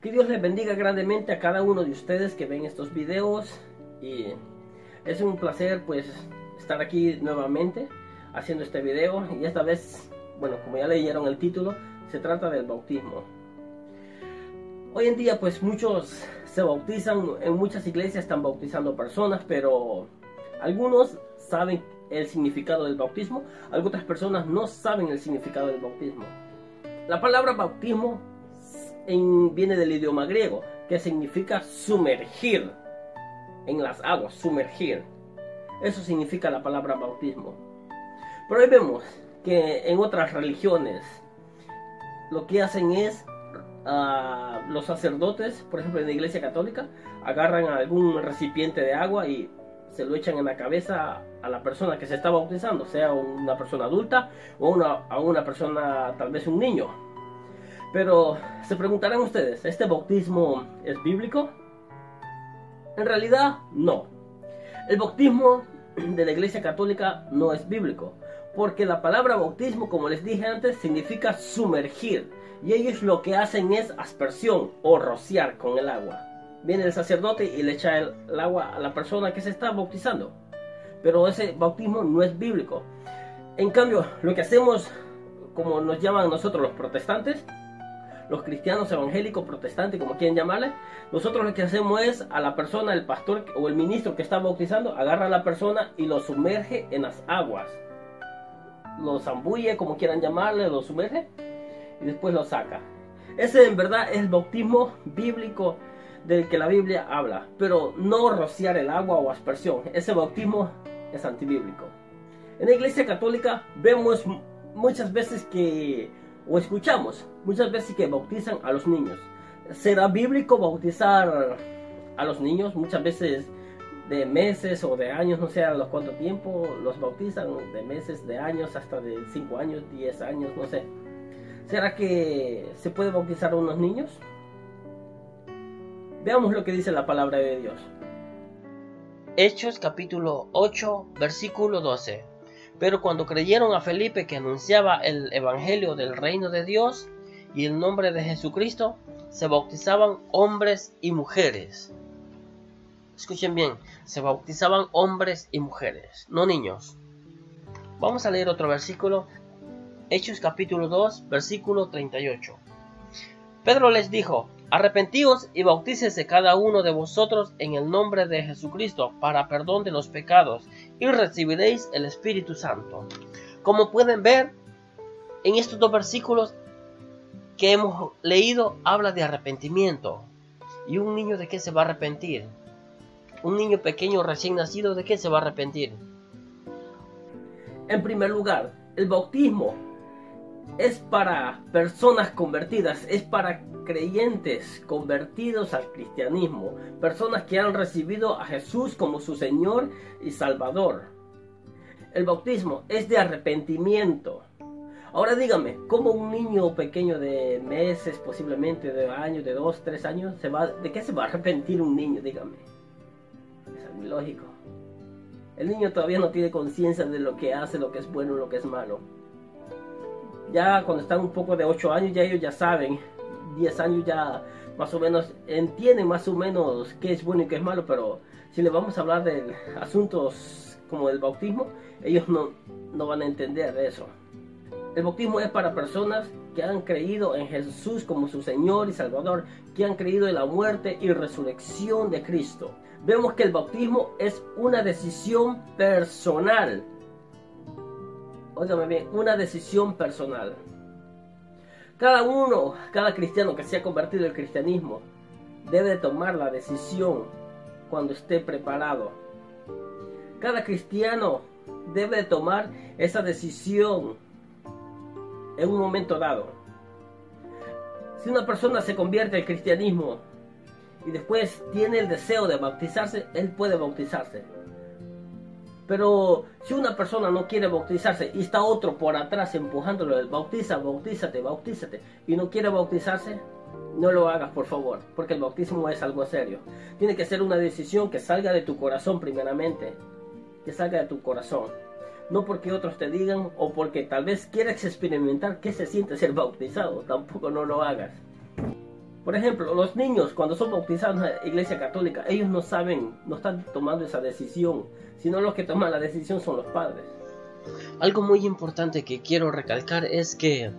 Que Dios les bendiga grandemente a cada uno de ustedes que ven estos videos y es un placer pues estar aquí nuevamente haciendo este video y esta vez, bueno, como ya leyeron el título, se trata del bautismo. Hoy en día pues muchos se bautizan, en muchas iglesias están bautizando personas, pero algunos saben el significado del bautismo, algunas personas no saben el significado del bautismo. La palabra bautismo en, viene del idioma griego, que significa sumergir en las aguas, sumergir. Eso significa la palabra bautismo. Pero hoy vemos que en otras religiones lo que hacen es uh, los sacerdotes, por ejemplo en la iglesia católica, agarran algún recipiente de agua y se lo echan en la cabeza a la persona que se está bautizando, sea una persona adulta o a una persona, tal vez un niño. Pero se preguntarán ustedes, ¿este bautismo es bíblico? En realidad, no. El bautismo de la Iglesia Católica no es bíblico, porque la palabra bautismo, como les dije antes, significa sumergir, y ellos lo que hacen es aspersión o rociar con el agua. Viene el sacerdote y le echa el, agua a la persona que se está bautizando, pero ese bautismo no es bíblico. En cambio, lo que hacemos, como nos llaman nosotros los protestantes, los cristianos evangélicos, protestantes, como quieran llamarle, nosotros lo que hacemos es a la persona, el pastor o el ministro que está bautizando, agarra a la persona y lo sumerge en las aguas. Lo zambulle, como quieran llamarle, lo sumerge y después lo saca. Ese en verdad es el bautismo bíblico del que la Biblia habla, pero no rociar el agua o aspersión. Ese bautismo es antibíblico. En la iglesia católica vemos muchas veces que o escuchamos muchas veces que bautizan a los niños. ¿Será bíblico bautizar a los niños? Muchas veces de meses o de años, no sé a los cuánto tiempo los bautizan, de meses, de años, hasta de 5 años, 10 años, no sé. ¿Será que se puede bautizar a unos niños? Veamos lo que dice la palabra de Dios. Hechos capítulo 8, versículo 12. Pero cuando creyeron a Felipe que anunciaba el Evangelio del reino de Dios y el nombre de Jesucristo, se bautizaban hombres y mujeres. Escuchen bien, se bautizaban hombres y mujeres, no niños. Vamos a leer otro versículo, Hechos capítulo 2, versículo 38. Pedro les dijo, Arrepentíos y bautícese cada uno de vosotros en el nombre de Jesucristo para perdón de los pecados y recibiréis el Espíritu Santo. Como pueden ver, en estos dos versículos que hemos leído habla de arrepentimiento. ¿Y un niño de qué se va a arrepentir? Un niño pequeño recién nacido de qué se va a arrepentir? En primer lugar, el bautismo es para personas convertidas, es para creyentes convertidos al cristianismo, personas que han recibido a Jesús como su Señor y Salvador. El bautismo es de arrepentimiento. Ahora dígame, ¿cómo un niño pequeño de meses, posiblemente de años, de dos, tres años, se va, ¿de qué se va a arrepentir un niño? Dígame. Es lógico. El niño todavía no tiene conciencia de lo que hace, lo que es bueno, lo que es malo ya cuando están un poco de 8 años, ya ellos ya saben, 10 años ya más o menos entienden más o menos qué es bueno y qué es malo, pero si le vamos a hablar de asuntos como el bautismo, ellos no, no van a entender eso. El bautismo es para personas que han creído en Jesús como su Señor y Salvador, que han creído en la muerte y resurrección de Cristo. Vemos que el bautismo es una decisión personal óigame bien, una decisión personal. Cada uno, cada cristiano que se ha convertido al cristianismo, debe tomar la decisión cuando esté preparado. Cada cristiano debe tomar esa decisión en un momento dado. Si una persona se convierte al cristianismo y después tiene el deseo de bautizarse, él puede bautizarse. Pero si una persona no quiere bautizarse y está otro por atrás empujándolo, bautiza, bautízate, bautízate, y no quiere bautizarse, no lo hagas por favor, porque el bautismo es algo serio. Tiene que ser una decisión que salga de tu corazón primeramente, que salga de tu corazón. No porque otros te digan o porque tal vez quieras experimentar qué se siente ser bautizado, tampoco no lo hagas. Por ejemplo, los niños cuando son bautizados en la iglesia católica, ellos no saben, no están tomando esa decisión, sino los que toman la decisión son los padres. Algo muy importante que quiero recalcar es que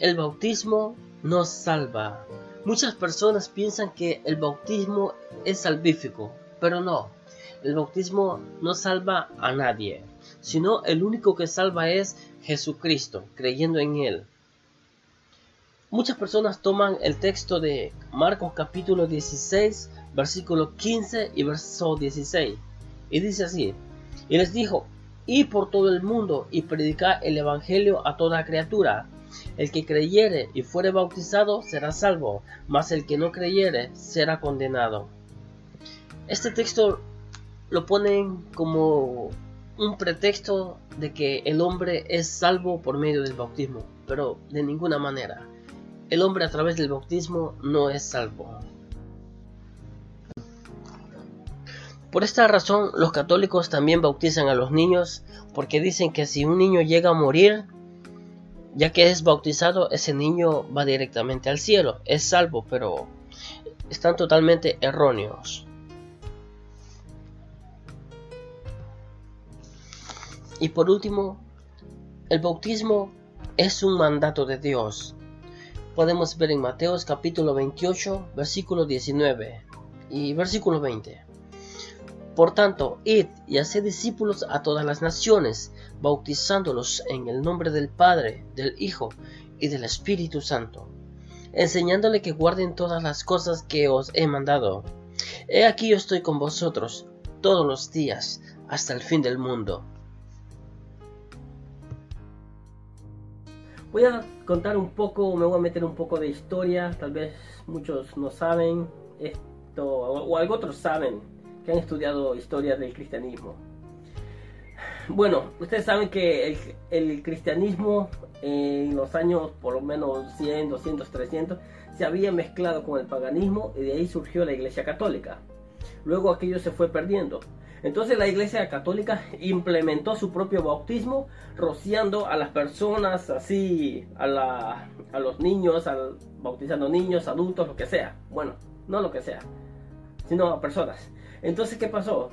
el bautismo nos salva. Muchas personas piensan que el bautismo es salvífico, pero no. El bautismo no salva a nadie, sino el único que salva es Jesucristo, creyendo en Él. Muchas personas toman el texto de Marcos capítulo 16, versículo 15 y verso 16. Y dice así, y les dijo, y por todo el mundo y predicar el Evangelio a toda criatura. El que creyere y fuere bautizado será salvo, mas el que no creyere será condenado. Este texto lo ponen como un pretexto de que el hombre es salvo por medio del bautismo, pero de ninguna manera el hombre a través del bautismo no es salvo. Por esta razón, los católicos también bautizan a los niños porque dicen que si un niño llega a morir, ya que es bautizado, ese niño va directamente al cielo, es salvo, pero están totalmente erróneos. Y por último, el bautismo es un mandato de Dios podemos ver en Mateos capítulo 28, versículo 19 y versículo 20. Por tanto, id y haced discípulos a todas las naciones, bautizándolos en el nombre del Padre, del Hijo y del Espíritu Santo, enseñándole que guarden todas las cosas que os he mandado. He aquí yo estoy con vosotros todos los días hasta el fin del mundo. Voy a contar un poco, me voy a meter un poco de historia, tal vez muchos no saben esto, o, algo otros saben, que han estudiado historia del cristianismo. Bueno, ustedes saben que el, cristianismo en los años por lo menos 100, 200, 300 se había mezclado con el paganismo y de ahí surgió la iglesia católica. Luego aquello se fue perdiendo. Entonces la Iglesia Católica implementó su propio bautismo, rociando a las personas así, a, los niños, bautizando niños, adultos, lo que sea. Bueno, no lo que sea, sino a personas. Entonces, ¿qué pasó?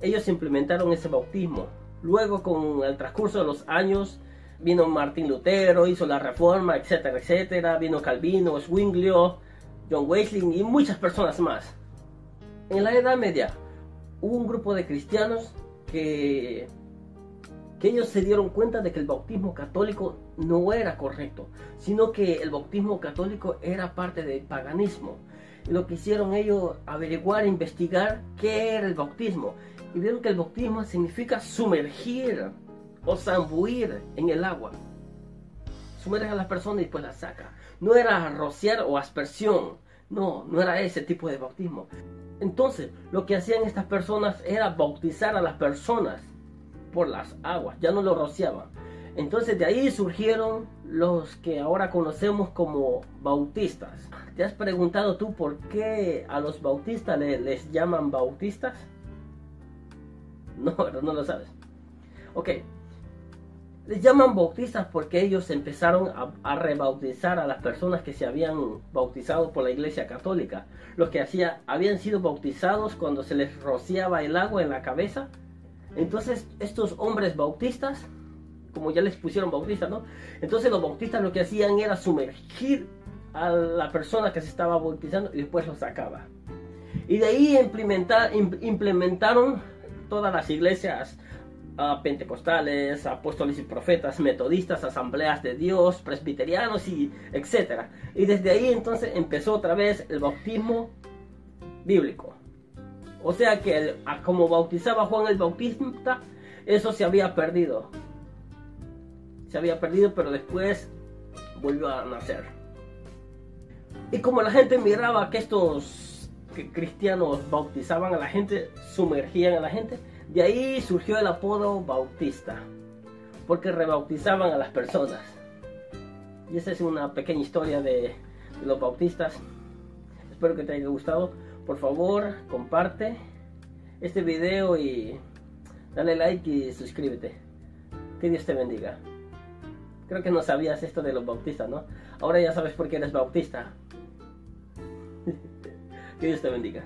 Ellos implementaron ese bautismo. Luego, con el transcurso de los años, vino Martín Lutero, hizo la reforma, etcétera, etcétera. Vino Calvino, Zwinglio, John Wesley y muchas personas más. En la Edad Media, hubo un grupo de cristianos que, ellos se dieron cuenta de que el bautismo católico no era correcto, sino que el bautismo católico era parte del paganismo. Y lo que hicieron ellos, averiguar, investigar qué era el bautismo. Y vieron que el bautismo significa sumergir o zambuir en el agua. Sumerge a la persona y después la saca. No era rociar o aspersión. No, no era ese tipo de bautismo. Entonces, lo que hacían estas personas era bautizar a las personas por las aguas, ya no lo rociaban. Entonces de ahí surgieron los que ahora conocemos como bautistas. ¿Te has preguntado tú por qué a los bautistas les, llaman bautistas? No, no lo sabes. Ok, les llaman bautistas porque ellos empezaron a, rebautizar a las personas que se habían bautizado por la iglesia católica. Los que hacía, habían sido bautizados cuando se les rociaba el agua en la cabeza. Entonces estos hombres bautistas, como ya les pusieron bautistas, ¿no? Entonces los bautistas lo que hacían era sumergir a la persona que se estaba bautizando y después lo sacaba. Y de ahí implementaron todas las iglesias pentecostales, apóstoles y profetas, metodistas, asambleas de Dios, presbiterianos y etcétera. Y desde ahí entonces empezó otra vez el bautismo bíblico. O sea que como bautizaba Juan el Bautista, eso se había perdido. Se había perdido, pero después volvió a nacer. Y como la gente miraba que estos cristianos bautizaban a la gente, sumergían a la gente, de ahí surgió el apodo bautista, porque rebautizaban a las personas. Y esa es una pequeña historia de, los bautistas. Espero que te haya gustado. Por favor, comparte este video y dale like y suscríbete. Que Dios te bendiga. Creo que no sabías esto de los bautistas, ¿no? Ahora ya sabes por qué eres bautista. que Dios te bendiga.